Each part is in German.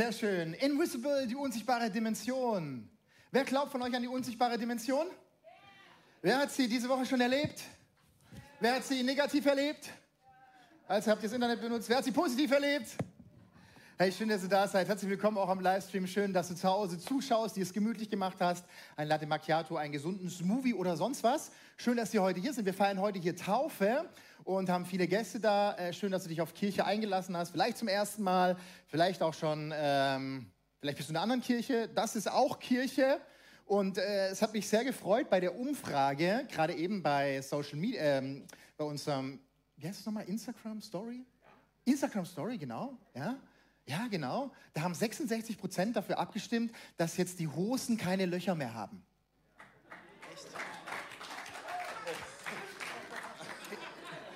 Sehr schön. Invisible, die unsichtbare Dimension. Wer glaubt von euch an die unsichtbare Dimension? Wer hat sie diese Woche schon erlebt? Wer hat sie negativ erlebt? Also habt ihr das Internet benutzt? Wer hat sie positiv erlebt? Hey, schön, dass ihr da seid. Herzlich willkommen auch am Livestream. Schön, dass du zu Hause zuschaust, dir es gemütlich gemacht hast. Ein Latte Macchiato, einen gesunden Smoothie oder sonst was. Schön, dass ihr heute hier sind. Wir feiern heute hier Taufe und haben viele Gäste da. Äh, schön, dass du dich auf Kirche eingelassen hast. Vielleicht zum ersten Mal, vielleicht auch schon, ähm, vielleicht bist du in einer anderen Kirche. Das ist auch Kirche. Und äh, es hat mich sehr gefreut bei der Umfrage, gerade eben bei Social Media, ähm, bei unserem, wie heißt es nochmal, Instagram Story? Instagram Story, genau, ja. Ja, genau. Da haben 66 Prozent dafür abgestimmt, dass jetzt die Hosen keine Löcher mehr haben. Echt?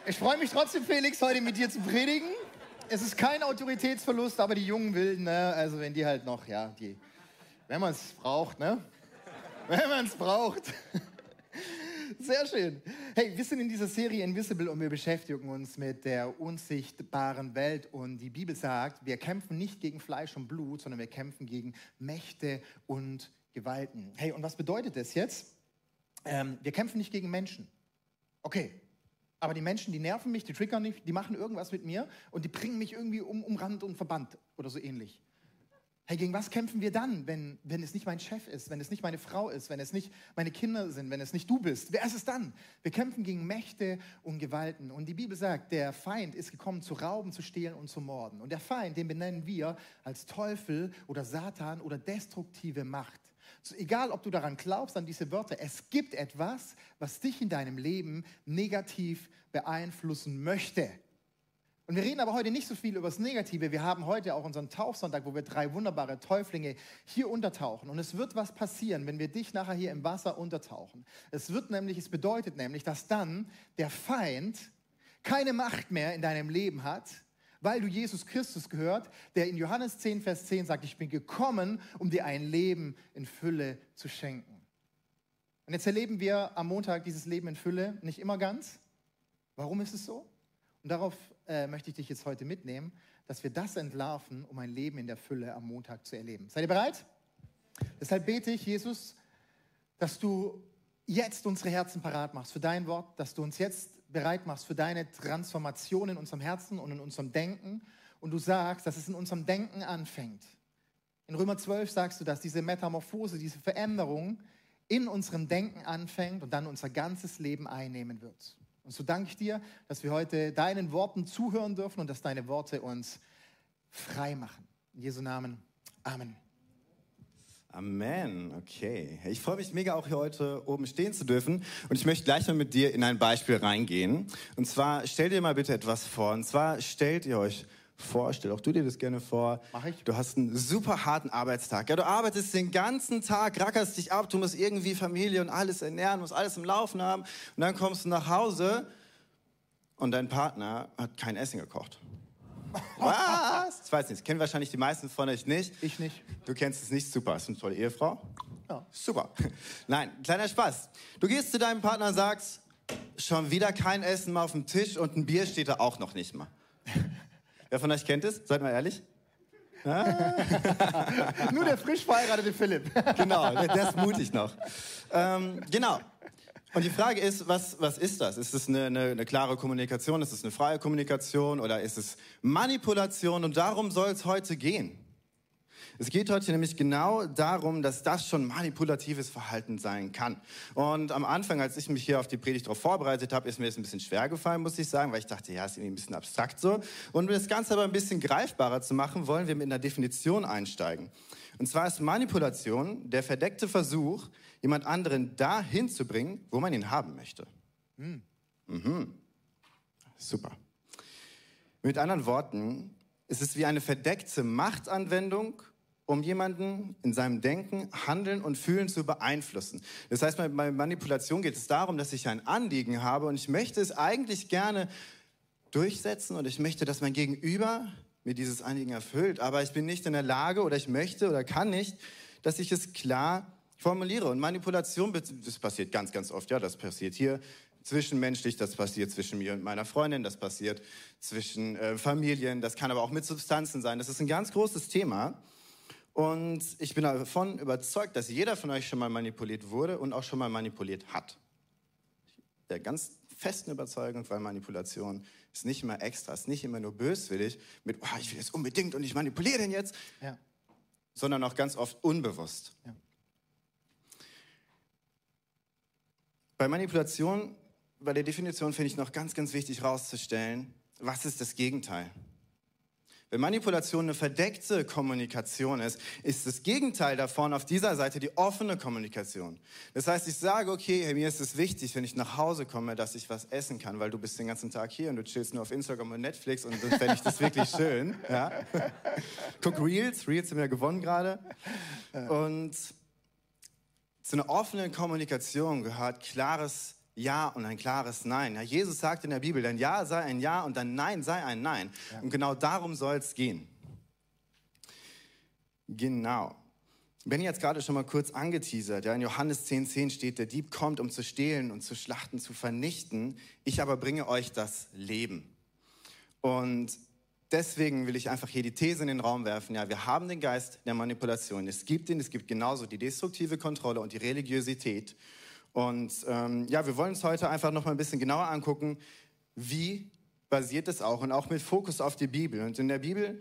Ich freue mich trotzdem, Felix, heute mit dir zu predigen. Es ist kein Autoritätsverlust, aber die jungen Wilden, ne? also wenn die halt noch, ja, die, wenn man es braucht, ne? Wenn man es braucht. Sehr schön. Hey, wir sind in dieser Serie Invisible und wir beschäftigen uns mit der unsichtbaren Welt. Und die Bibel sagt, wir kämpfen nicht gegen Fleisch und Blut, sondern wir kämpfen gegen Mächte und Gewalten. Hey, und was bedeutet das jetzt? Ähm, wir kämpfen nicht gegen Menschen. Okay. Aber die Menschen, die nerven mich, die triggern mich, die machen irgendwas mit mir und die bringen mich irgendwie um, um Rand und Verband oder so ähnlich. Hey, gegen was kämpfen wir dann, wenn, wenn es nicht mein Chef ist, wenn es nicht meine Frau ist, wenn es nicht meine Kinder sind, wenn es nicht du bist? Wer ist es dann? Wir kämpfen gegen Mächte und Gewalten. Und die Bibel sagt, der Feind ist gekommen, zu rauben, zu stehlen und zu morden. Und der Feind, den benennen wir als Teufel oder Satan oder destruktive Macht. So, egal, ob du daran glaubst, an diese Wörter, es gibt etwas, was dich in deinem Leben negativ beeinflussen möchte. Und wir reden aber heute nicht so viel über das Negative. Wir haben heute auch unseren Tauchsonntag, wo wir drei wunderbare Täuflinge hier untertauchen. Und es wird was passieren, wenn wir dich nachher hier im Wasser untertauchen. Es wird nämlich, es bedeutet nämlich, dass dann der Feind keine Macht mehr in deinem Leben hat, weil du Jesus Christus gehört, der in Johannes 10, Vers 10 sagt, ich bin gekommen, um dir ein Leben in Fülle zu schenken. Und jetzt erleben wir am Montag dieses Leben in Fülle nicht immer ganz. Warum ist es so? Und darauf äh, möchte ich dich jetzt heute mitnehmen, dass wir das entlarven, um ein Leben in der Fülle am Montag zu erleben. Seid ihr bereit? Deshalb bete ich, Jesus, dass du jetzt unsere Herzen parat machst für dein Wort, dass du uns jetzt bereit machst für deine Transformation in unserem Herzen und in unserem Denken. Und du sagst, dass es in unserem Denken anfängt. In Römer 12 sagst du, dass diese Metamorphose, diese Veränderung in unserem Denken anfängt und dann unser ganzes Leben einnehmen wird. Und so danke ich dir, dass wir heute deinen Worten zuhören dürfen und dass deine Worte uns frei machen. In Jesu Namen. Amen. Amen, okay. Ich freue mich mega auch hier heute oben stehen zu dürfen und ich möchte gleich mal mit dir in ein Beispiel reingehen. Und zwar stell dir mal bitte etwas vor. Und zwar stellt ihr euch vor, stell auch du dir das gerne vor. Mach ich. Du hast einen super harten Arbeitstag. Ja, du arbeitest den ganzen Tag, rackerst dich ab, du musst irgendwie Familie und alles ernähren, musst alles im Laufen haben. Und dann kommst du nach Hause und dein Partner hat kein Essen gekocht. Was? Ich weiß nicht, das kennen wahrscheinlich die meisten von euch nicht. Ich nicht. Du kennst es nicht, super. Ist eine tolle Ehefrau? Ja. Super. Nein, kleiner Spaß. Du gehst zu deinem Partner und sagst, schon wieder kein Essen mehr auf dem Tisch und ein Bier steht da auch noch nicht mal. Wer von euch kennt es? Seid mal ehrlich. Ah. Nur der frisch verheiratete Philipp. genau, der, der ist mutig noch. Ähm, genau. Und die Frage ist, was, was ist das? Ist es eine, eine, eine klare Kommunikation? Ist es eine freie Kommunikation? Oder ist es Manipulation? Und darum soll es heute gehen. Es geht heute nämlich genau darum, dass das schon manipulatives Verhalten sein kann. Und am Anfang, als ich mich hier auf die Predigt darauf vorbereitet habe, ist mir das ein bisschen schwer gefallen, muss ich sagen, weil ich dachte, ja, ist irgendwie ein bisschen abstrakt so. Und um das Ganze aber ein bisschen greifbarer zu machen, wollen wir mit einer Definition einsteigen. Und zwar ist Manipulation der verdeckte Versuch, jemand anderen dahin zu bringen, wo man ihn haben möchte. Hm. Mhm. Super. Mit anderen Worten, es ist wie eine verdeckte Machtanwendung um jemanden in seinem Denken, Handeln und Fühlen zu beeinflussen. Das heißt, bei Manipulation geht es darum, dass ich ein Anliegen habe und ich möchte es eigentlich gerne durchsetzen und ich möchte, dass mein Gegenüber mir dieses Anliegen erfüllt, aber ich bin nicht in der Lage oder ich möchte oder kann nicht, dass ich es klar formuliere. Und Manipulation, das passiert ganz, ganz oft, ja, das passiert hier zwischenmenschlich, das passiert zwischen mir und meiner Freundin, das passiert zwischen äh, Familien, das kann aber auch mit Substanzen sein. Das ist ein ganz großes Thema. Und ich bin davon überzeugt, dass jeder von euch schon mal manipuliert wurde und auch schon mal manipuliert hat. Der ganz festen Überzeugung, weil Manipulation ist nicht immer extra, ist nicht immer nur böswillig mit, oh, ich will jetzt unbedingt und ich manipuliere den jetzt, ja. sondern auch ganz oft unbewusst. Ja. Bei Manipulation, bei der Definition finde ich noch ganz, ganz wichtig herauszustellen, was ist das Gegenteil? Wenn Manipulation eine verdeckte Kommunikation ist, ist das Gegenteil davon auf dieser Seite die offene Kommunikation. Das heißt, ich sage, okay, hey, mir ist es wichtig, wenn ich nach Hause komme, dass ich was essen kann, weil du bist den ganzen Tag hier und du chillst nur auf Instagram und Netflix und dann fände ich das wirklich schön. Ja? Guck Reels, Reels haben ja gewonnen gerade. Und zu einer offenen Kommunikation gehört klares ja und ein klares Nein. Ja, Jesus sagt in der Bibel, dein Ja sei ein Ja und dein Nein sei ein Nein. Ja. Und genau darum soll es gehen. Genau. Ben jetzt gerade schon mal kurz angeteasert. Ja, in Johannes 10,10 10 steht, der Dieb kommt, um zu stehlen und zu schlachten, zu vernichten. Ich aber bringe euch das Leben. Und deswegen will ich einfach hier die These in den Raum werfen. Ja, wir haben den Geist der Manipulation. Es gibt ihn, es gibt genauso die destruktive Kontrolle und die Religiosität. Und ähm, ja, wir wollen uns heute einfach noch mal ein bisschen genauer angucken, wie basiert es auch und auch mit Fokus auf die Bibel. Und in der Bibel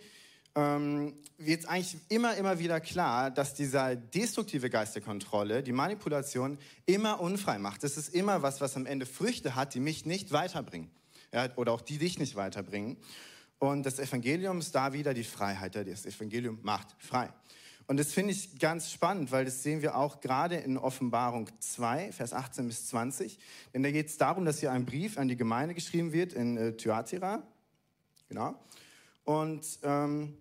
ähm, wird eigentlich immer, immer wieder klar, dass dieser destruktive Geist der Kontrolle, die Manipulation, immer unfrei macht. Es ist immer was, was am Ende Früchte hat, die mich nicht weiterbringen. Ja, oder auch die dich nicht weiterbringen. Und das Evangelium ist da wieder die Freiheit. Das Evangelium macht frei. Und das finde ich ganz spannend, weil das sehen wir auch gerade in Offenbarung 2, Vers 18 bis 20. Denn da geht es darum, dass hier ein Brief an die Gemeinde geschrieben wird in äh, Thyatira. Genau. Und ähm,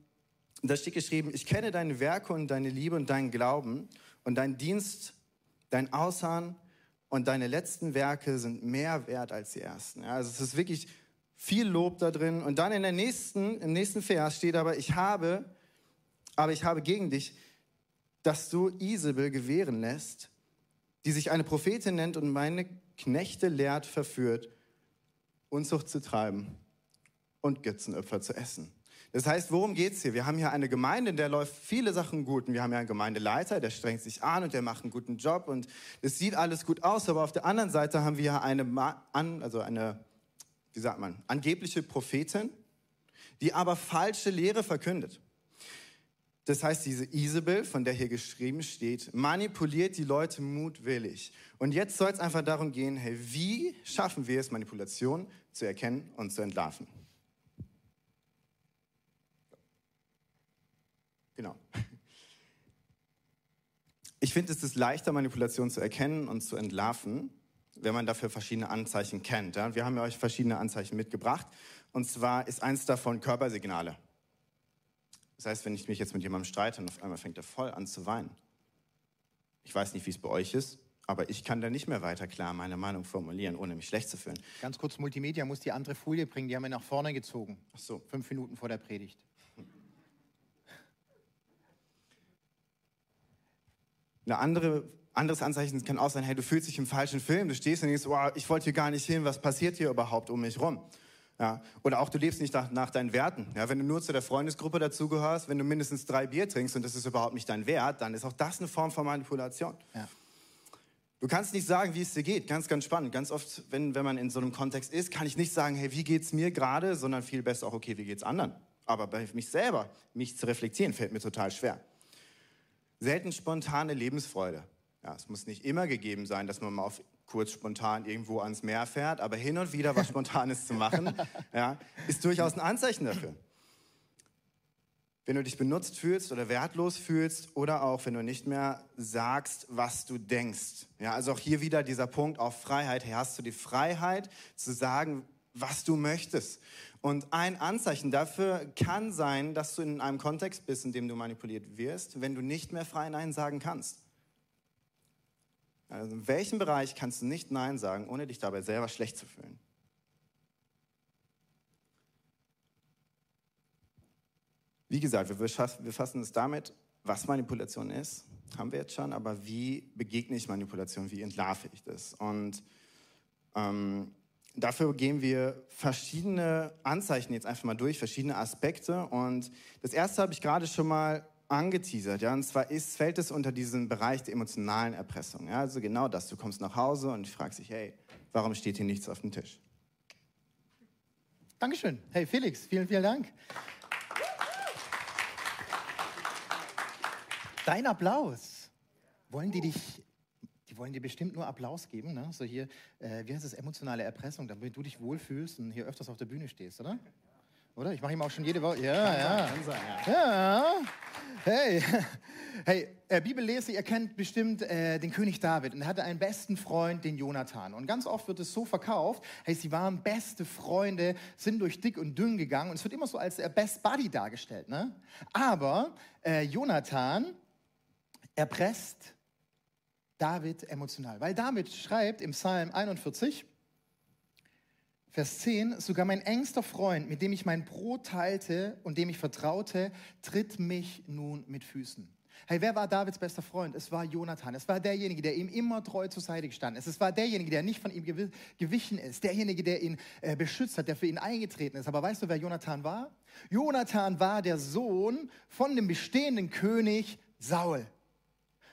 da steht geschrieben, ich kenne deine Werke und deine Liebe und deinen Glauben und dein Dienst, dein Ausharren und deine letzten Werke sind mehr wert als die ersten. Ja, also es ist wirklich viel Lob da drin. Und dann in der nächsten, im nächsten Vers steht aber, ich habe aber ich habe gegen dich, dass du Isabel gewähren lässt, die sich eine Prophetin nennt und meine Knechte lehrt, verführt, Unzucht zu treiben und Götzenopfer zu essen. Das heißt, worum geht es hier? Wir haben hier eine Gemeinde, in der läuft viele Sachen gut. Und wir haben ja einen Gemeindeleiter, der strengt sich an und der macht einen guten Job und es sieht alles gut aus. Aber auf der anderen Seite haben wir eine, also eine, wie sagt man, angebliche Prophetin, die aber falsche Lehre verkündet. Das heißt, diese Isabel, von der hier geschrieben steht, manipuliert die Leute mutwillig. Und jetzt soll es einfach darum gehen, hey, wie schaffen wir es, Manipulation zu erkennen und zu entlarven? Genau. Ich finde, es ist leichter, Manipulation zu erkennen und zu entlarven, wenn man dafür verschiedene Anzeichen kennt. Wir haben ja euch verschiedene Anzeichen mitgebracht. Und zwar ist eins davon Körpersignale. Das heißt, wenn ich mich jetzt mit jemandem streite und auf einmal fängt er voll an zu weinen. Ich weiß nicht, wie es bei euch ist, aber ich kann da nicht mehr weiter klar meine Meinung formulieren, ohne mich schlecht zu fühlen. Ganz kurz, Multimedia muss die andere Folie bringen, die haben wir nach vorne gezogen. Ach so. Fünf Minuten vor der Predigt. Eine andere, anderes Anzeichen kann auch sein, hey, du fühlst dich im falschen Film, du stehst und denkst, wow, ich wollte hier gar nicht hin, was passiert hier überhaupt um mich rum? Ja, oder auch du lebst nicht nach, nach, deinen Werten. Ja, wenn du nur zu der Freundesgruppe dazugehörst, wenn du mindestens drei Bier trinkst und das ist überhaupt nicht dein Wert, dann ist auch das eine Form von Manipulation. Ja. Du kannst nicht sagen, wie es dir geht. Ganz, ganz spannend. Ganz oft, wenn, wenn man in so einem Kontext ist, kann ich nicht sagen, hey, wie geht's mir gerade, sondern viel besser auch, okay, wie geht's anderen. Aber bei mich selber, mich zu reflektieren, fällt mir total schwer. Selten spontane Lebensfreude. Ja, es muss nicht immer gegeben sein, dass man mal auf kurz spontan irgendwo ans Meer fährt, aber hin und wieder was Spontanes zu machen, ja, ist durchaus ein Anzeichen dafür. Wenn du dich benutzt fühlst oder wertlos fühlst oder auch wenn du nicht mehr sagst, was du denkst. Ja, also auch hier wieder dieser Punkt auf Freiheit. Hey, hast du die Freiheit zu sagen, was du möchtest? Und ein Anzeichen dafür kann sein, dass du in einem Kontext bist, in dem du manipuliert wirst, wenn du nicht mehr frei Nein sagen kannst. Also in welchem Bereich kannst du nicht Nein sagen, ohne dich dabei selber schlecht zu fühlen? Wie gesagt, wir befassen uns damit, was Manipulation ist, haben wir jetzt schon, aber wie begegne ich Manipulation, wie entlarve ich das? Und ähm, dafür gehen wir verschiedene Anzeichen jetzt einfach mal durch, verschiedene Aspekte. Und das erste habe ich gerade schon mal angeteasert, ja, und zwar ist, fällt es unter diesen Bereich der emotionalen Erpressung. Ja, also genau das, du kommst nach Hause und fragst dich, hey, warum steht hier nichts auf dem Tisch? Dankeschön. Hey Felix, vielen, vielen Dank. Dein Applaus. Wollen die dich, die wollen dir bestimmt nur Applaus geben, ne? So hier, äh, wie heißt das, emotionale Erpressung, damit du dich wohlfühlst und hier öfters auf der Bühne stehst, oder? Oder? Ich mache ihm auch schon jede Woche. Ja, ja. Ja. Hey, hey, äh, Bibellese, ihr kennt bestimmt äh, den König David und er hatte einen besten Freund, den Jonathan. Und ganz oft wird es so verkauft, hey, sie waren beste Freunde, sind durch dick und dünn gegangen und es wird immer so als der Best Buddy dargestellt. Ne? Aber äh, Jonathan erpresst David emotional, weil David schreibt im Psalm 41, Vers 10, sogar mein engster Freund, mit dem ich mein Brot teilte und dem ich vertraute, tritt mich nun mit Füßen. Hey, wer war Davids bester Freund? Es war Jonathan. Es war derjenige, der ihm immer treu zur Seite gestanden ist. Es war derjenige, der nicht von ihm gewichen ist. Derjenige, der ihn äh, beschützt hat, der für ihn eingetreten ist. Aber weißt du, wer Jonathan war? Jonathan war der Sohn von dem bestehenden König Saul.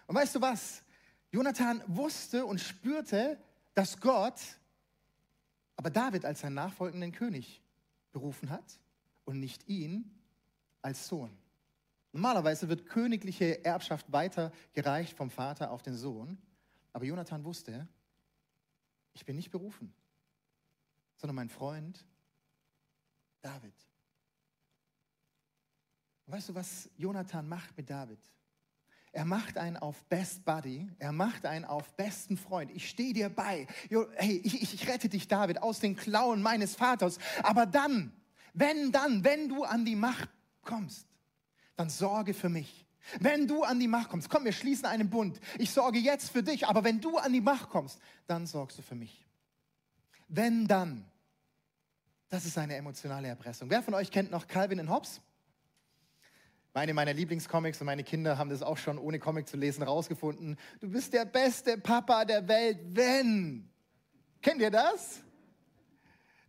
Und weißt du was? Jonathan wusste und spürte, dass Gott aber David als seinen nachfolgenden König berufen hat und nicht ihn als Sohn. Normalerweise wird königliche Erbschaft weitergereicht vom Vater auf den Sohn, aber Jonathan wusste, ich bin nicht berufen, sondern mein Freund David. Und weißt du, was Jonathan macht mit David? Er macht einen auf Best Buddy, er macht einen auf besten Freund. Ich stehe dir bei. Hey, ich, ich rette dich, David, aus den Klauen meines Vaters. Aber dann, wenn dann, wenn du an die Macht kommst, dann sorge für mich. Wenn du an die Macht kommst, komm, wir schließen einen Bund. Ich sorge jetzt für dich, aber wenn du an die Macht kommst, dann sorgst du für mich. Wenn dann, das ist eine emotionale Erpressung. Wer von euch kennt noch Calvin und Hobbes? Meine meiner Lieblingscomics und meine Kinder haben das auch schon ohne Comic zu lesen rausgefunden. Du bist der beste Papa der Welt, wenn. Kennt ihr das?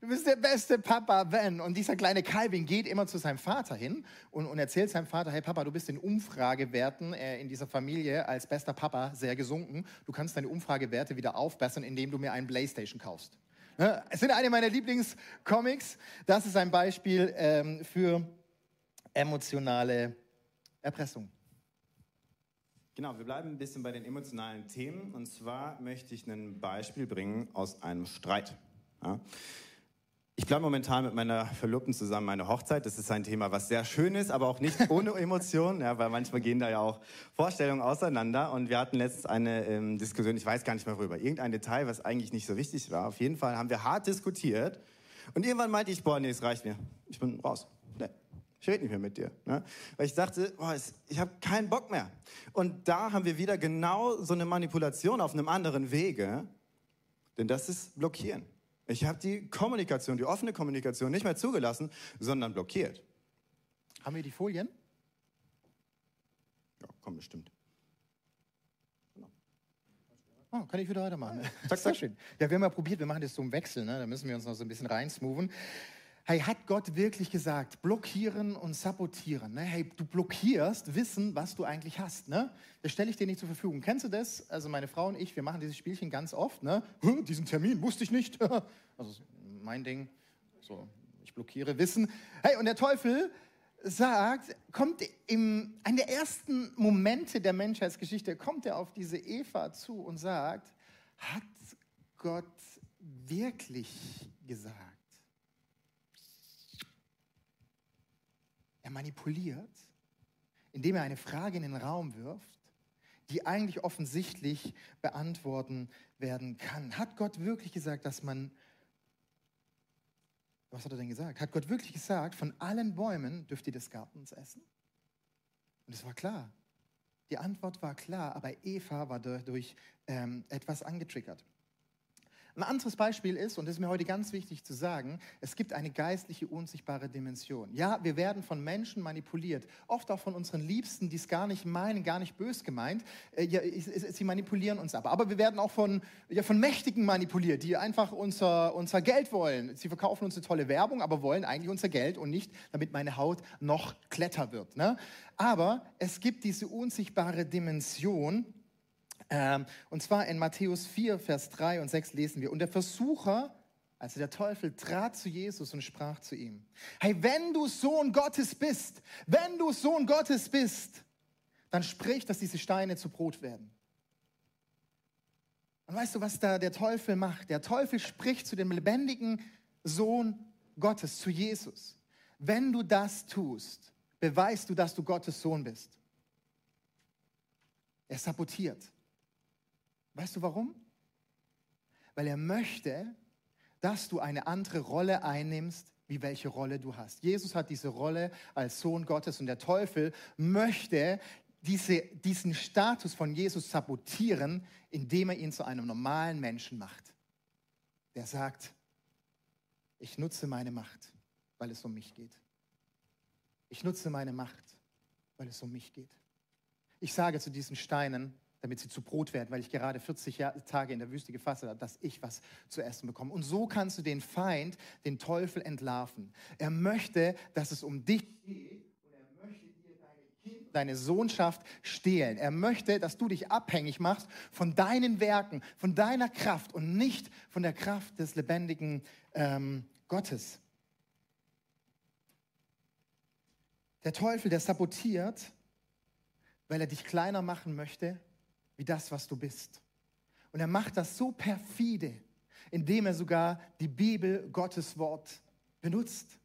Du bist der beste Papa, wenn. Und dieser kleine Calvin geht immer zu seinem Vater hin und, und erzählt seinem Vater, hey Papa, du bist in Umfragewerten äh, in dieser Familie als bester Papa sehr gesunken. Du kannst deine Umfragewerte wieder aufbessern, indem du mir einen Playstation kaufst. Ne? Es sind eine meiner Lieblingscomics. Das ist ein Beispiel ähm, für emotionale Erpressung. Genau, wir bleiben ein bisschen bei den emotionalen Themen. Und zwar möchte ich ein Beispiel bringen aus einem Streit. Ja. Ich plane momentan mit meiner Verlobten zusammen meine Hochzeit. Das ist ein Thema, was sehr schön ist, aber auch nicht ohne Emotionen, ja, weil manchmal gehen da ja auch Vorstellungen auseinander. Und wir hatten letztens eine ähm, Diskussion, ich weiß gar nicht mehr worüber, irgendein Detail, was eigentlich nicht so wichtig war. Auf jeden Fall haben wir hart diskutiert. Und irgendwann meinte ich, boah, nee, es reicht mir. Ich bin raus. Ich rede nicht mehr mit dir. Ne? Weil ich dachte, boah, ich habe keinen Bock mehr. Und da haben wir wieder genau so eine Manipulation auf einem anderen Wege. Denn das ist Blockieren. Ich habe die Kommunikation, die offene Kommunikation nicht mehr zugelassen, sondern blockiert. Haben wir die Folien? Ja, komm bestimmt. Oh, kann ich wieder weitermachen. Zack, zack. schön. Ja, wir haben ja probiert, wir machen das so im Wechsel, ne? da müssen wir uns noch so ein bisschen reinsmoven. Hey, hat Gott wirklich gesagt, blockieren und sabotieren? Ne? Hey, du blockierst Wissen, was du eigentlich hast. Ne? Das stelle ich dir nicht zur Verfügung. Kennst du das? Also meine Frau und ich, wir machen dieses Spielchen ganz oft. Ne? Diesen Termin wusste ich nicht. also mein Ding. So, ich blockiere Wissen. Hey, und der Teufel sagt, kommt im, einen der ersten Momente der Menschheitsgeschichte, kommt er auf diese Eva zu und sagt, hat Gott wirklich gesagt? Er manipuliert, indem er eine Frage in den Raum wirft, die eigentlich offensichtlich beantworten werden kann. Hat Gott wirklich gesagt, dass man... Was hat er denn gesagt? Hat Gott wirklich gesagt, von allen Bäumen dürft ihr des Gartens essen? Und es war klar. Die Antwort war klar, aber Eva war dadurch ähm, etwas angetriggert. Ein anderes Beispiel ist, und das ist mir heute ganz wichtig zu sagen, es gibt eine geistliche, unsichtbare Dimension. Ja, wir werden von Menschen manipuliert, oft auch von unseren Liebsten, die es gar nicht meinen, gar nicht bös gemeint. Äh, ja, sie manipulieren uns aber. Aber wir werden auch von, ja, von Mächtigen manipuliert, die einfach unser, unser Geld wollen. Sie verkaufen uns eine tolle Werbung, aber wollen eigentlich unser Geld und nicht, damit meine Haut noch kletter wird. Ne? Aber es gibt diese unsichtbare Dimension, und zwar in Matthäus 4, Vers 3 und 6 lesen wir. Und der Versucher, also der Teufel, trat zu Jesus und sprach zu ihm, hey, wenn du Sohn Gottes bist, wenn du Sohn Gottes bist, dann sprich, dass diese Steine zu Brot werden. Und weißt du, was da der Teufel macht? Der Teufel spricht zu dem lebendigen Sohn Gottes, zu Jesus. Wenn du das tust, beweist du, dass du Gottes Sohn bist. Er sabotiert. Weißt du warum? Weil er möchte, dass du eine andere Rolle einnimmst, wie welche Rolle du hast. Jesus hat diese Rolle als Sohn Gottes und der Teufel möchte diese, diesen Status von Jesus sabotieren, indem er ihn zu einem normalen Menschen macht. Der sagt, ich nutze meine Macht, weil es um mich geht. Ich nutze meine Macht, weil es um mich geht. Ich sage zu diesen Steinen, damit sie zu Brot werden, weil ich gerade 40 Tage in der Wüste gefasst habe, dass ich was zu essen bekomme. Und so kannst du den Feind, den Teufel entlarven. Er möchte, dass es um dich geht und er möchte dir deine, kind, deine Sohnschaft stehlen. Er möchte, dass du dich abhängig machst von deinen Werken, von deiner Kraft und nicht von der Kraft des lebendigen ähm, Gottes. Der Teufel, der sabotiert, weil er dich kleiner machen möchte wie das, was du bist. Und er macht das so perfide, indem er sogar die Bibel, Gottes Wort, benutzt.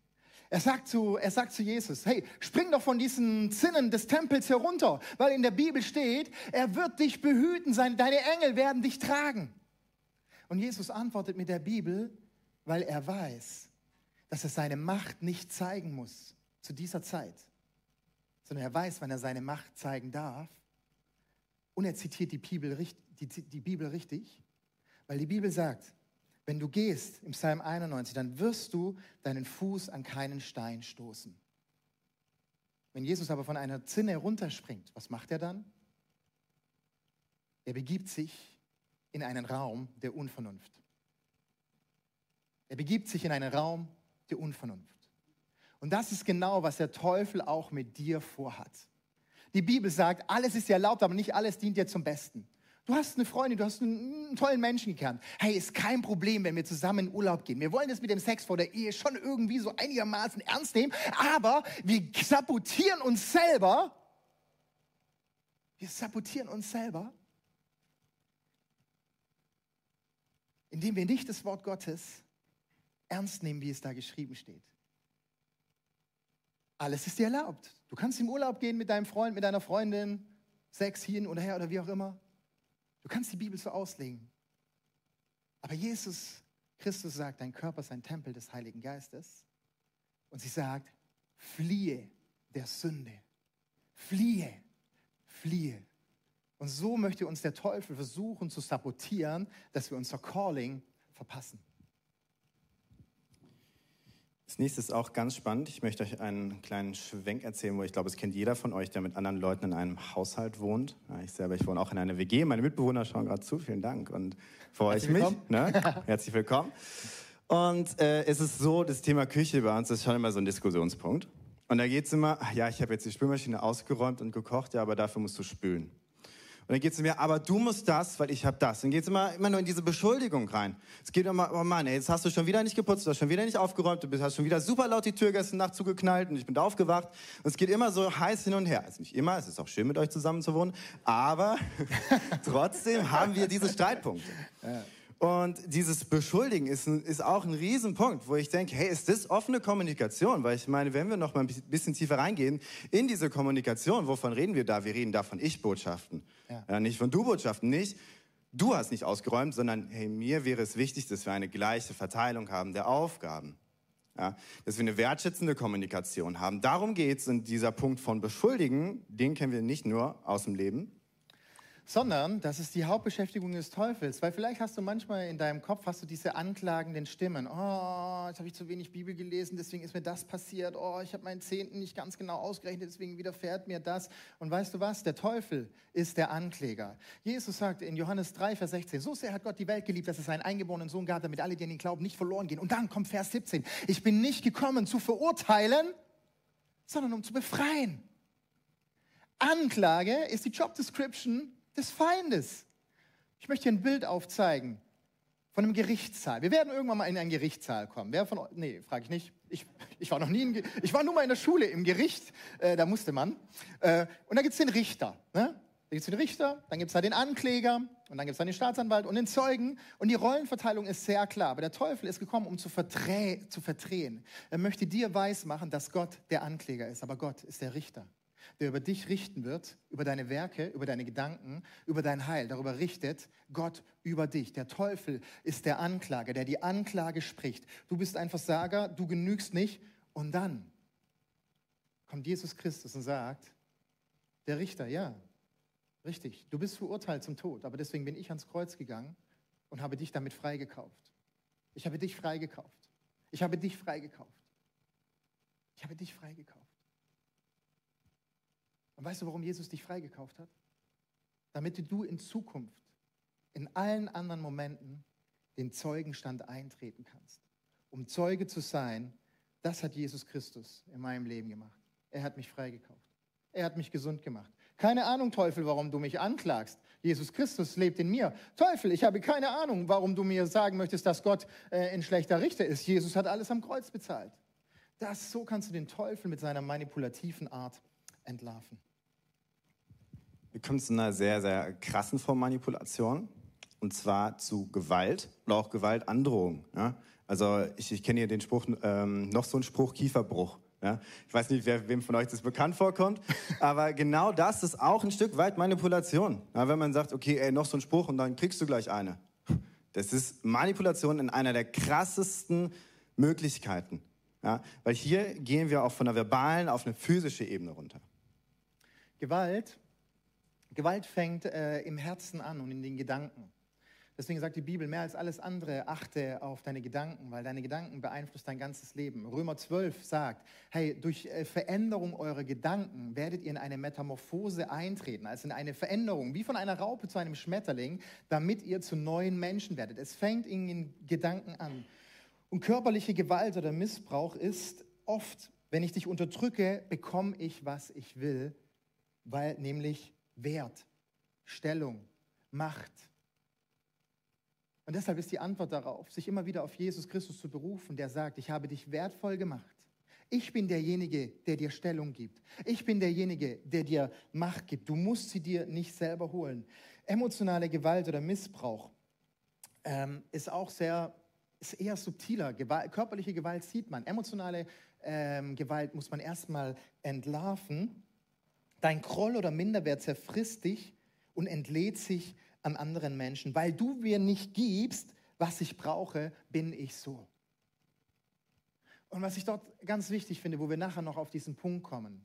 Er sagt, zu, er sagt zu Jesus, hey, spring doch von diesen Zinnen des Tempels herunter, weil in der Bibel steht, er wird dich behüten, seine, deine Engel werden dich tragen. Und Jesus antwortet mit der Bibel, weil er weiß, dass er seine Macht nicht zeigen muss zu dieser Zeit, sondern er weiß, wann er seine Macht zeigen darf und er zitiert die Bibel, die, die Bibel richtig, weil die Bibel sagt, wenn du gehst im Psalm 91, dann wirst du deinen Fuß an keinen Stein stoßen. Wenn Jesus aber von einer Zinne runterspringt, was macht er dann? Er begibt sich in einen Raum der Unvernunft. Er begibt sich in einen Raum der Unvernunft. Und das ist genau, was der Teufel auch mit dir vorhat. Die Bibel sagt, alles ist dir erlaubt, aber nicht alles dient dir zum Besten. Du hast eine Freundin, du hast einen tollen Menschen gekannt. Hey, ist kein Problem, wenn wir zusammen in Urlaub gehen. Wir wollen das mit dem Sex vor der Ehe schon irgendwie so einigermaßen ernst nehmen, aber wir sabotieren uns selber. Wir sabotieren uns selber, indem wir nicht das Wort Gottes ernst nehmen, wie es da geschrieben steht. Alles ist dir erlaubt. Du kannst im Urlaub gehen mit deinem Freund, mit deiner Freundin, Sex hin oder her oder wie auch immer. Du kannst die Bibel so auslegen. Aber Jesus Christus sagt, dein Körper ist ein Tempel des Heiligen Geistes. Und sie sagt, fliehe der Sünde. Fliehe, fliehe. Und so möchte uns der Teufel versuchen zu sabotieren, dass wir unser Calling verpassen. Das nächste ist auch ganz spannend. Ich möchte euch einen kleinen Schwenk erzählen, wo ich glaube, es kennt jeder von euch, der mit anderen Leuten in einem Haushalt wohnt. Ja, ich selber, ich wohne auch in einer WG. Meine Mitbewohner schauen gerade zu. Vielen Dank. Und für euch mich. Ne? Herzlich willkommen. Und äh, es ist so, das Thema Küche bei uns ist schon immer so ein Diskussionspunkt. Und da geht es immer, ja, ich habe jetzt die Spülmaschine ausgeräumt und gekocht, ja, aber dafür musst du spülen. Und dann geht es mir, aber du musst das, weil ich habe das. Dann geht es immer, immer nur in diese Beschuldigung rein. Es geht immer, oh Mann, ey, jetzt hast du schon wieder nicht geputzt, du hast schon wieder nicht aufgeräumt, du hast schon wieder super laut die Tür gestern Nacht zugeknallt und ich bin da aufgewacht. Und es geht immer so heiß hin und her. Also nicht immer, es ist auch schön mit euch zusammen zu wohnen, aber trotzdem haben wir diese Streitpunkte. Ja. Und dieses Beschuldigen ist, ist auch ein Riesenpunkt, wo ich denke, hey, ist das offene Kommunikation? Weil ich meine, wenn wir noch mal ein bisschen tiefer reingehen in diese Kommunikation, wovon reden wir da? Wir reden da von Ich-Botschaften, ja. ja. nicht von Du-Botschaften. Nicht, du hast nicht ausgeräumt, sondern hey, mir wäre es wichtig, dass wir eine gleiche Verteilung haben der Aufgaben. Ja, dass wir eine wertschätzende Kommunikation haben. Darum geht es. Und dieser Punkt von Beschuldigen, den kennen wir nicht nur aus dem Leben, sondern das ist die Hauptbeschäftigung des Teufels. Weil vielleicht hast du manchmal in deinem Kopf hast du diese anklagenden Stimmen. Oh, jetzt habe ich zu wenig Bibel gelesen, deswegen ist mir das passiert. Oh, ich habe meinen Zehnten nicht ganz genau ausgerechnet, deswegen widerfährt mir das. Und weißt du was? Der Teufel ist der Ankläger. Jesus sagt in Johannes 3, Vers 16, so sehr hat Gott die Welt geliebt, dass es seinen eingeborenen Sohn gab, damit alle, die an ihn glauben, nicht verloren gehen. Und dann kommt Vers 17. Ich bin nicht gekommen zu verurteilen, sondern um zu befreien. Anklage ist die Job Description des Feindes. Ich möchte hier ein Bild aufzeigen von einem Gerichtssaal. Wir werden irgendwann mal in einen Gerichtssaal kommen. Wer von euch? Nee, frage ich nicht. Ich, ich war noch nie in, ich war nur mal in der Schule im Gericht, äh, da musste man. Äh, und da gibt es den Richter. Ne? Da gibt es den Richter, dann gibt es da den Ankläger und dann gibt es da den Staatsanwalt und den Zeugen. Und die Rollenverteilung ist sehr klar. Aber der Teufel ist gekommen, um zu, verdreh zu verdrehen. Er möchte dir weismachen, dass Gott der Ankläger ist, aber Gott ist der Richter der über dich richten wird, über deine Werke, über deine Gedanken, über dein Heil. Darüber richtet Gott über dich. Der Teufel ist der Anklager, der die Anklage spricht. Du bist ein Versager, du genügst nicht. Und dann kommt Jesus Christus und sagt, der Richter, ja, richtig, du bist verurteilt zum Tod, aber deswegen bin ich ans Kreuz gegangen und habe dich damit freigekauft. Ich habe dich freigekauft. Ich habe dich freigekauft. Ich habe dich freigekauft. Und weißt du, warum Jesus dich freigekauft hat? Damit du in Zukunft, in allen anderen Momenten, den Zeugenstand eintreten kannst. Um Zeuge zu sein, das hat Jesus Christus in meinem Leben gemacht. Er hat mich freigekauft. Er hat mich gesund gemacht. Keine Ahnung, Teufel, warum du mich anklagst. Jesus Christus lebt in mir. Teufel, ich habe keine Ahnung, warum du mir sagen möchtest, dass Gott äh, ein schlechter Richter ist. Jesus hat alles am Kreuz bezahlt. Das, so kannst du den Teufel mit seiner manipulativen Art entlarven. Wir kommen zu einer sehr, sehr krassen Form Manipulation. Und zwar zu Gewalt oder auch Gewaltandrohung. Ja? Also ich, ich kenne hier den Spruch, ähm, noch so ein Spruch, Kieferbruch. Ja? Ich weiß nicht, wer, wem von euch das bekannt vorkommt, aber genau das ist auch ein Stück weit Manipulation. Ja, wenn man sagt, okay, ey, noch so ein Spruch und dann kriegst du gleich eine. Das ist Manipulation in einer der krassesten Möglichkeiten. Ja? Weil hier gehen wir auch von der verbalen auf eine physische Ebene runter. Gewalt Gewalt fängt äh, im Herzen an und in den Gedanken. Deswegen sagt die Bibel, mehr als alles andere achte auf deine Gedanken, weil deine Gedanken beeinflussen dein ganzes Leben. Römer 12 sagt, hey, durch äh, Veränderung eurer Gedanken werdet ihr in eine Metamorphose eintreten, also in eine Veränderung, wie von einer Raupe zu einem Schmetterling, damit ihr zu neuen Menschen werdet. Es fängt in den Gedanken an. Und körperliche Gewalt oder Missbrauch ist oft, wenn ich dich unterdrücke, bekomme ich, was ich will, weil nämlich Wert, Stellung, Macht. Und deshalb ist die Antwort darauf, sich immer wieder auf Jesus Christus zu berufen, der sagt, ich habe dich wertvoll gemacht. Ich bin derjenige, der dir Stellung gibt. Ich bin derjenige, der dir Macht gibt. Du musst sie dir nicht selber holen. Emotionale Gewalt oder Missbrauch ähm, ist auch sehr, ist eher subtiler. Gewalt, körperliche Gewalt sieht man. Emotionale ähm, Gewalt muss man erstmal entlarven. Dein Groll oder Minderwert zerfrisst dich und entlädt sich an anderen Menschen. Weil du mir nicht gibst, was ich brauche, bin ich so. Und was ich dort ganz wichtig finde, wo wir nachher noch auf diesen Punkt kommen,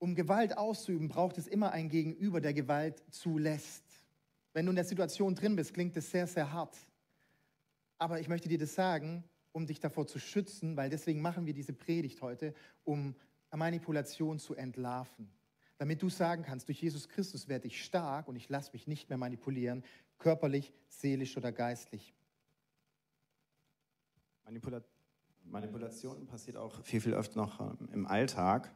um Gewalt auszuüben, braucht es immer ein Gegenüber, der Gewalt zulässt. Wenn du in der Situation drin bist, klingt es sehr, sehr hart. Aber ich möchte dir das sagen, um dich davor zu schützen, weil deswegen machen wir diese Predigt heute, um Manipulation zu entlarven damit du sagen kannst, durch Jesus Christus werde ich stark und ich lasse mich nicht mehr manipulieren, körperlich, seelisch oder geistlich. Manipula Manipulation passiert auch viel, viel öfter noch ähm, im Alltag.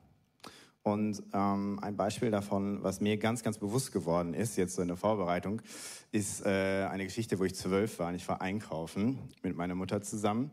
Und ähm, ein Beispiel davon, was mir ganz, ganz bewusst geworden ist, jetzt so in der Vorbereitung, ist äh, eine Geschichte, wo ich zwölf war und ich war einkaufen mit meiner Mutter zusammen.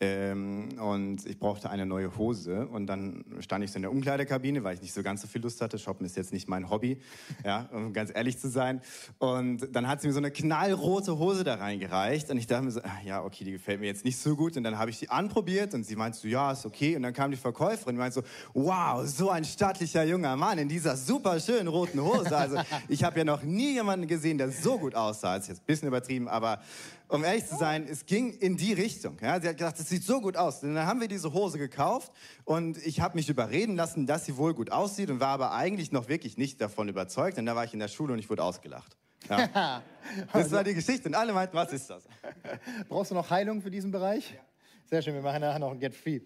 Ähm, und ich brauchte eine neue Hose. Und dann stand ich so in der Umkleidekabine, weil ich nicht so ganz so viel Lust hatte. Shoppen ist jetzt nicht mein Hobby, ja, um ganz ehrlich zu sein. Und dann hat sie mir so eine knallrote Hose da reingereicht. Und ich dachte mir so, ah, ja, okay, die gefällt mir jetzt nicht so gut. Und dann habe ich die anprobiert und sie meinte so, ja, ist okay. Und dann kam die Verkäuferin und meinte so, wow, so ein stattlicher junger Mann in dieser super schönen roten Hose. Also ich habe ja noch nie jemanden gesehen, der so gut aussah. Das ist jetzt ein bisschen übertrieben, aber um ehrlich zu sein, es ging in die Richtung. Ja, sie hat gedacht, das sieht so gut aus. Und dann haben wir diese Hose gekauft und ich habe mich überreden lassen, dass sie wohl gut aussieht und war aber eigentlich noch wirklich nicht davon überzeugt. Und da war ich in der Schule und ich wurde ausgelacht. Ja. Das war die Geschichte und alle meinten, was ist das? Brauchst du noch Heilung für diesen Bereich? Sehr schön, wir machen nachher noch ein Get Free.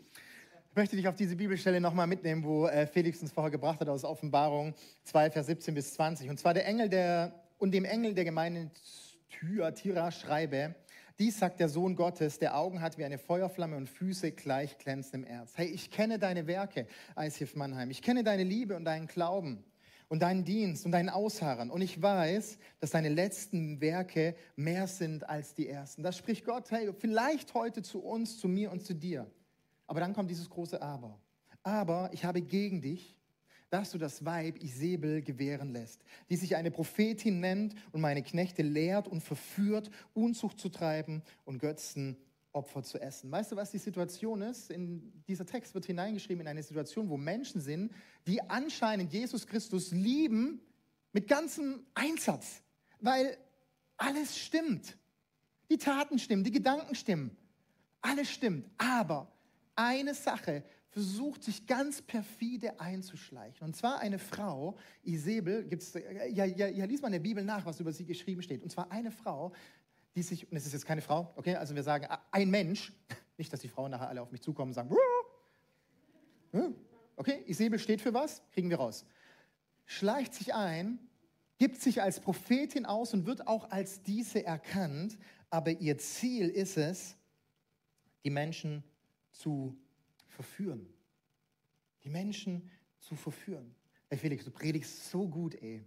Ich möchte dich auf diese Bibelstelle nochmal mitnehmen, wo äh, Felix uns vorher gebracht hat aus Offenbarung 2, Vers 17 bis 20. Und zwar der Engel der, und dem Engel der Gemeinde Thyatira schreibe, dies sagt der Sohn Gottes, der Augen hat wie eine Feuerflamme und Füße gleich glänzendem Erz. Hey, ich kenne deine Werke, Eishif Mannheim. Ich kenne deine Liebe und deinen Glauben und deinen Dienst und deinen Ausharren. Und ich weiß, dass deine letzten Werke mehr sind als die ersten. Das spricht Gott, hey, vielleicht heute zu uns, zu mir und zu dir. Aber dann kommt dieses große Aber. Aber ich habe gegen dich, dass du das Weib Isabel gewähren lässt, die sich eine Prophetin nennt und meine Knechte lehrt und verführt, Unzucht zu treiben und Götzenopfer zu essen. Weißt du, was die Situation ist? In dieser Text wird hineingeschrieben in eine Situation, wo Menschen sind, die anscheinend Jesus Christus lieben mit ganzem Einsatz, weil alles stimmt. Die Taten stimmen, die Gedanken stimmen, alles stimmt. Aber eine Sache versucht sich ganz perfide einzuschleichen. Und zwar eine Frau, Isabel, gibt's, ja, ja, ja, lies mal in der Bibel nach, was über sie geschrieben steht. Und zwar eine Frau, die sich, und es ist jetzt keine Frau, okay, also wir sagen ein Mensch, nicht, dass die Frauen nachher alle auf mich zukommen und sagen, hm? okay, Isabel steht für was, kriegen wir raus. Schleicht sich ein, gibt sich als Prophetin aus und wird auch als diese erkannt, aber ihr Ziel ist es, die Menschen zu verführen. Die Menschen zu verführen. Hey Felix, du predigst so gut, ey.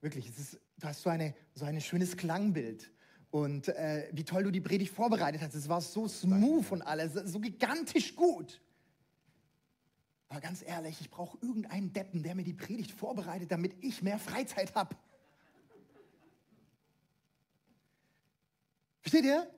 Wirklich, es ist, du hast so, eine, so ein schönes Klangbild. Und äh, wie toll du die Predigt vorbereitet hast. Es war so smooth und alles, so gigantisch gut. Aber ganz ehrlich, ich brauche irgendeinen Deppen, der mir die Predigt vorbereitet, damit ich mehr Freizeit habe. Versteht ihr?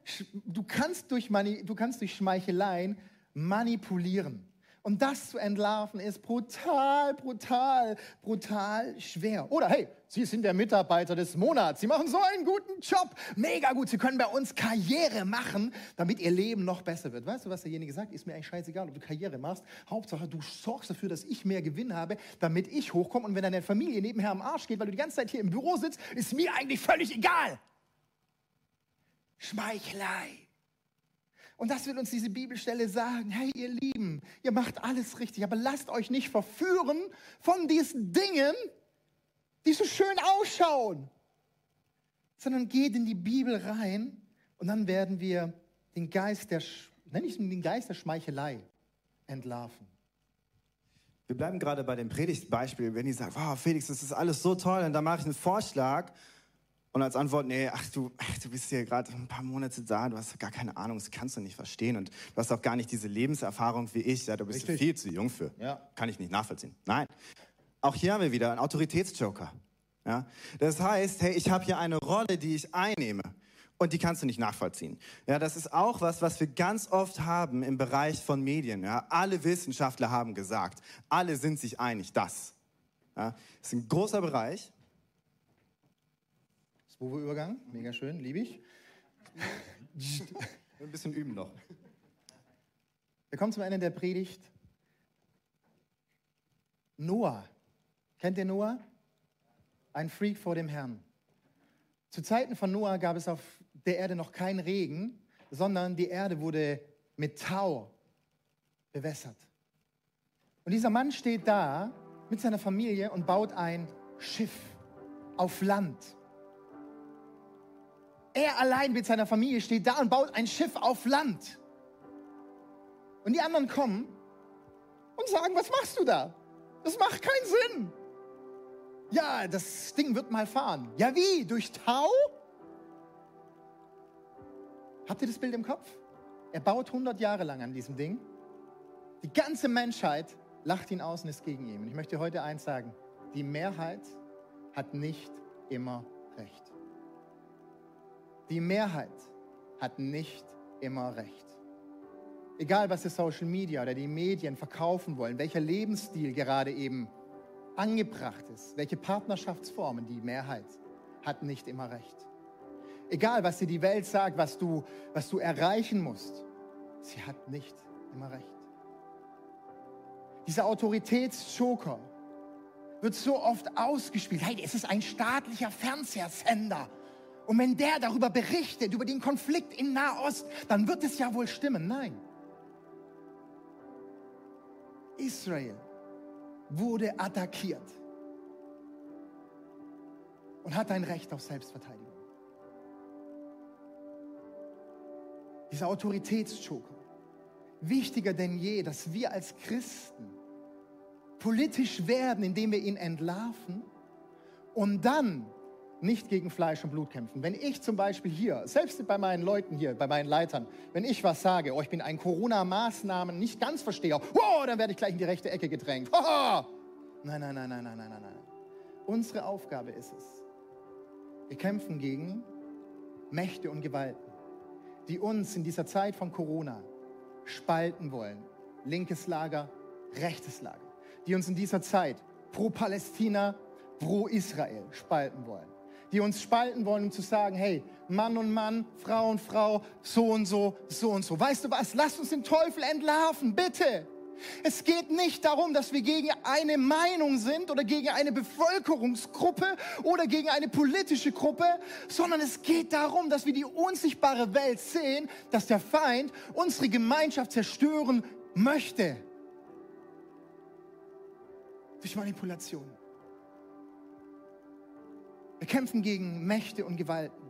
Du kannst durch, Mani, du kannst durch Schmeicheleien manipulieren. Und das zu entlarven ist brutal, brutal, brutal schwer. Oder hey, Sie sind der Mitarbeiter des Monats. Sie machen so einen guten Job. Mega gut. Sie können bei uns Karriere machen, damit Ihr Leben noch besser wird. Weißt du, was derjenige sagt? Ist mir eigentlich scheißegal, ob du Karriere machst. Hauptsache, du sorgst dafür, dass ich mehr Gewinn habe, damit ich hochkomme. Und wenn deine Familie nebenher am Arsch geht, weil du die ganze Zeit hier im Büro sitzt, ist mir eigentlich völlig egal. Schmeichelei. Und das will uns diese Bibelstelle sagen. Hey, ihr Lieben, ihr macht alles richtig, aber lasst euch nicht verführen von diesen Dingen, die so schön ausschauen, sondern geht in die Bibel rein und dann werden wir den Geist der, nenne ich den Geist der Schmeichelei entlarven. Wir bleiben gerade bei dem Predigtbeispiel, wenn die sagt, wow, Felix, das ist alles so toll, und dann mache ich einen Vorschlag und als Antwort, nee, ach du, ach, du bist hier gerade ein paar Monate da, du hast gar keine Ahnung, das kannst du nicht verstehen und du hast auch gar nicht diese Lebenserfahrung wie ich, ja, du bist Richtig. viel zu jung für. Ja. Kann ich nicht nachvollziehen. Nein. Auch hier haben wir wieder einen Autoritätsjoker. Ja? Das heißt, hey, ich habe hier eine Rolle, die ich einnehme und die kannst du nicht nachvollziehen. Ja, das ist auch was, was wir ganz oft haben im Bereich von Medien. Ja? Alle Wissenschaftler haben gesagt, alle sind sich einig, das. Ja? Das ist ein großer Bereich Uwe-Übergang, mega schön, liebe ich. Ein bisschen üben noch. Wir kommen zum Ende der Predigt. Noah. Kennt ihr Noah? Ein Freak vor dem Herrn. Zu Zeiten von Noah gab es auf der Erde noch keinen Regen, sondern die Erde wurde mit Tau bewässert. Und dieser Mann steht da mit seiner Familie und baut ein Schiff auf Land. Er allein mit seiner Familie steht da und baut ein Schiff auf Land. Und die anderen kommen und sagen, was machst du da? Das macht keinen Sinn. Ja, das Ding wird mal fahren. Ja, wie? Durch Tau? Habt ihr das Bild im Kopf? Er baut 100 Jahre lang an diesem Ding. Die ganze Menschheit lacht ihn aus und ist gegen ihn. Und ich möchte heute eins sagen. Die Mehrheit hat nicht immer recht. Die Mehrheit hat nicht immer recht. Egal, was die Social Media oder die Medien verkaufen wollen, welcher Lebensstil gerade eben angebracht ist, welche Partnerschaftsformen, die Mehrheit hat nicht immer recht. Egal, was dir die Welt sagt, was du, was du erreichen musst, sie hat nicht immer recht. Dieser Autoritätsjoker wird so oft ausgespielt. Hey, es ist ein staatlicher Fernsehsender. Und wenn der darüber berichtet, über den Konflikt in Nahost, dann wird es ja wohl stimmen. Nein. Israel wurde attackiert und hat ein Recht auf Selbstverteidigung. Dieser Autoritätsjoker. Wichtiger denn je, dass wir als Christen politisch werden, indem wir ihn entlarven und dann nicht gegen Fleisch und Blut kämpfen. Wenn ich zum Beispiel hier, selbst bei meinen Leuten hier, bei meinen Leitern, wenn ich was sage, oh, ich bin ein Corona-Maßnahmen nicht ganz Versteher, oh, dann werde ich gleich in die rechte Ecke gedrängt. Oh, nein, nein, nein, nein, nein, nein, nein. Unsere Aufgabe ist es, wir kämpfen gegen Mächte und Gewalten, die uns in dieser Zeit von Corona spalten wollen. Linkes Lager, rechtes Lager. Die uns in dieser Zeit pro Palästina, pro Israel spalten wollen die uns spalten wollen, um zu sagen, hey, Mann und Mann, Frau und Frau, so und so, so und so. Weißt du was? Lass uns den Teufel entlarven, bitte. Es geht nicht darum, dass wir gegen eine Meinung sind oder gegen eine Bevölkerungsgruppe oder gegen eine politische Gruppe, sondern es geht darum, dass wir die unsichtbare Welt sehen, dass der Feind unsere Gemeinschaft zerstören möchte. Durch Manipulation. Wir kämpfen gegen Mächte und Gewalten.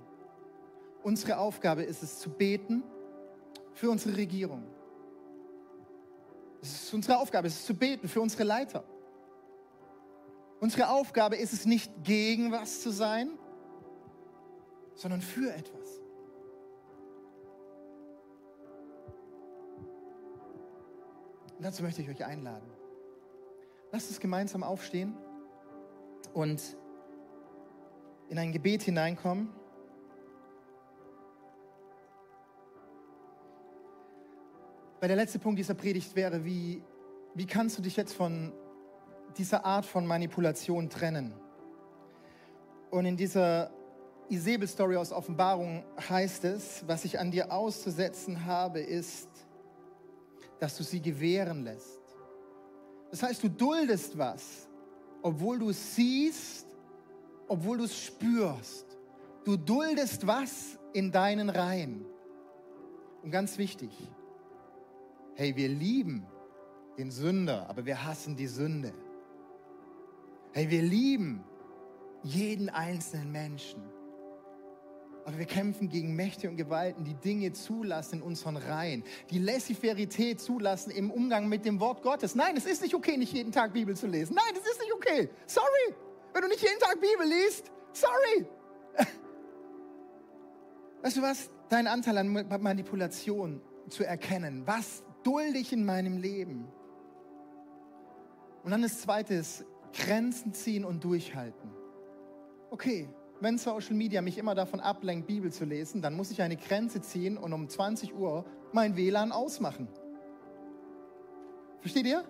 Unsere Aufgabe ist es zu beten für unsere Regierung. Es ist unsere Aufgabe, es ist zu beten für unsere Leiter. Unsere Aufgabe ist es nicht gegen was zu sein, sondern für etwas. Und dazu möchte ich euch einladen. Lasst uns gemeinsam aufstehen und in ein Gebet hineinkommen. Weil der letzte Punkt dieser Predigt wäre, wie, wie kannst du dich jetzt von dieser Art von Manipulation trennen? Und in dieser Isabel-Story aus Offenbarung heißt es, was ich an dir auszusetzen habe, ist, dass du sie gewähren lässt. Das heißt, du duldest was, obwohl du siehst, obwohl du es spürst. Du duldest was in deinen Reihen. Und ganz wichtig, hey, wir lieben den Sünder, aber wir hassen die Sünde. Hey, wir lieben jeden einzelnen Menschen. Aber wir kämpfen gegen Mächte und Gewalten, die Dinge zulassen in unseren Reihen, die Laissez-Verität zulassen im Umgang mit dem Wort Gottes. Nein, es ist nicht okay, nicht jeden Tag Bibel zu lesen. Nein, es ist nicht okay. Sorry. Wenn du nicht jeden Tag Bibel liest, sorry. Weißt du was? Dein Anteil an Manipulation zu erkennen. Was dulde ich in meinem Leben? Und dann das zweite ist, Grenzen ziehen und durchhalten. Okay, wenn Social Media mich immer davon ablenkt, Bibel zu lesen, dann muss ich eine Grenze ziehen und um 20 Uhr mein WLAN ausmachen. Versteht ihr?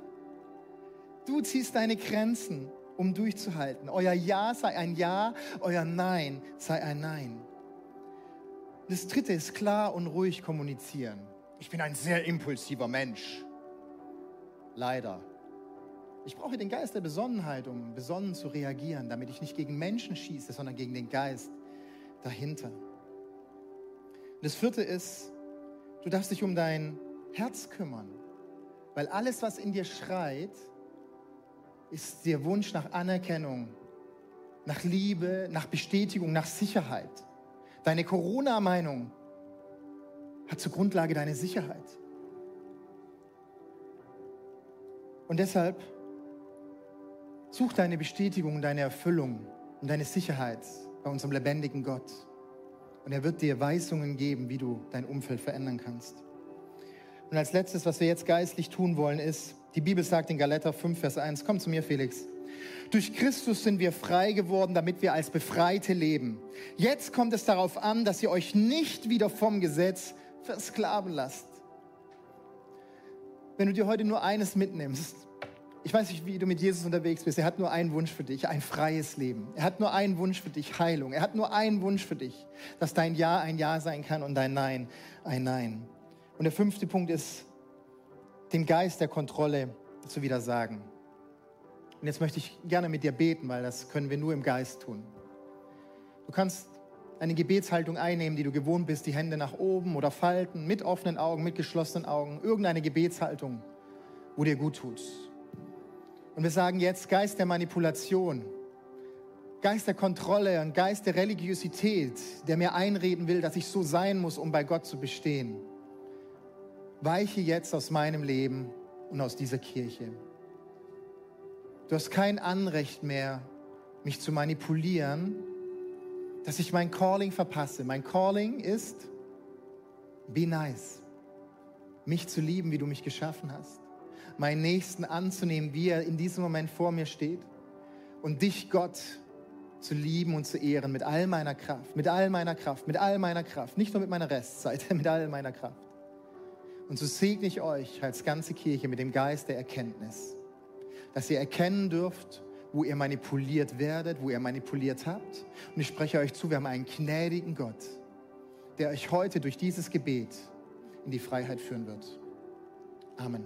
Du ziehst deine Grenzen um durchzuhalten. Euer Ja sei ein Ja, euer Nein sei ein Nein. Das dritte ist klar und ruhig kommunizieren. Ich bin ein sehr impulsiver Mensch. Leider. Ich brauche den Geist der Besonnenheit, um besonnen zu reagieren, damit ich nicht gegen Menschen schieße, sondern gegen den Geist dahinter. Das vierte ist, du darfst dich um dein Herz kümmern, weil alles, was in dir schreit, ist der Wunsch nach Anerkennung, nach Liebe, nach Bestätigung, nach Sicherheit. Deine Corona-Meinung hat zur Grundlage deine Sicherheit. Und deshalb such deine Bestätigung, deine Erfüllung und deine Sicherheit bei unserem lebendigen Gott. Und er wird dir Weisungen geben, wie du dein Umfeld verändern kannst. Und als letztes, was wir jetzt geistlich tun wollen, ist, die Bibel sagt in Galater 5, Vers 1, komm zu mir, Felix. Durch Christus sind wir frei geworden, damit wir als Befreite leben. Jetzt kommt es darauf an, dass ihr euch nicht wieder vom Gesetz versklaven lasst. Wenn du dir heute nur eines mitnimmst, Ich weiß nicht, wie du mit Jesus unterwegs bist. Er hat nur einen Wunsch für dich, ein freies Leben. Er hat nur einen Wunsch für dich, Heilung. Er hat nur einen Wunsch für dich, dass dein Ja ein Ja sein kann und dein Nein ein Nein. Und der fünfte Punkt ist, dem Geist der Kontrolle zu widersagen. Und jetzt möchte ich gerne mit dir beten, weil das können wir nur im Geist tun. Du kannst eine Gebetshaltung einnehmen, die du gewohnt bist, die Hände nach oben oder falten, mit offenen Augen, mit geschlossenen Augen, irgendeine Gebetshaltung, wo dir gut tut. Und wir sagen jetzt Geist der Manipulation, Geist der Kontrolle und Geist der Religiosität, der mir einreden will, dass ich so sein muss, um bei Gott zu bestehen. Weiche jetzt aus meinem Leben und aus dieser Kirche. Du hast kein Anrecht mehr, mich zu manipulieren, dass ich mein Calling verpasse. Mein Calling ist, be nice. Mich zu lieben, wie du mich geschaffen hast. Meinen Nächsten anzunehmen, wie er in diesem Moment vor mir steht. Und dich, Gott, zu lieben und zu ehren mit all meiner Kraft, mit all meiner Kraft, mit all meiner Kraft. Nicht nur mit meiner Restzeit, mit all meiner Kraft. Und so segne ich euch als ganze Kirche mit dem Geist der Erkenntnis, dass ihr erkennen dürft, wo ihr manipuliert werdet, wo ihr manipuliert habt. Und ich spreche euch zu, wir haben einen gnädigen Gott, der euch heute durch dieses Gebet in die Freiheit führen wird. Amen.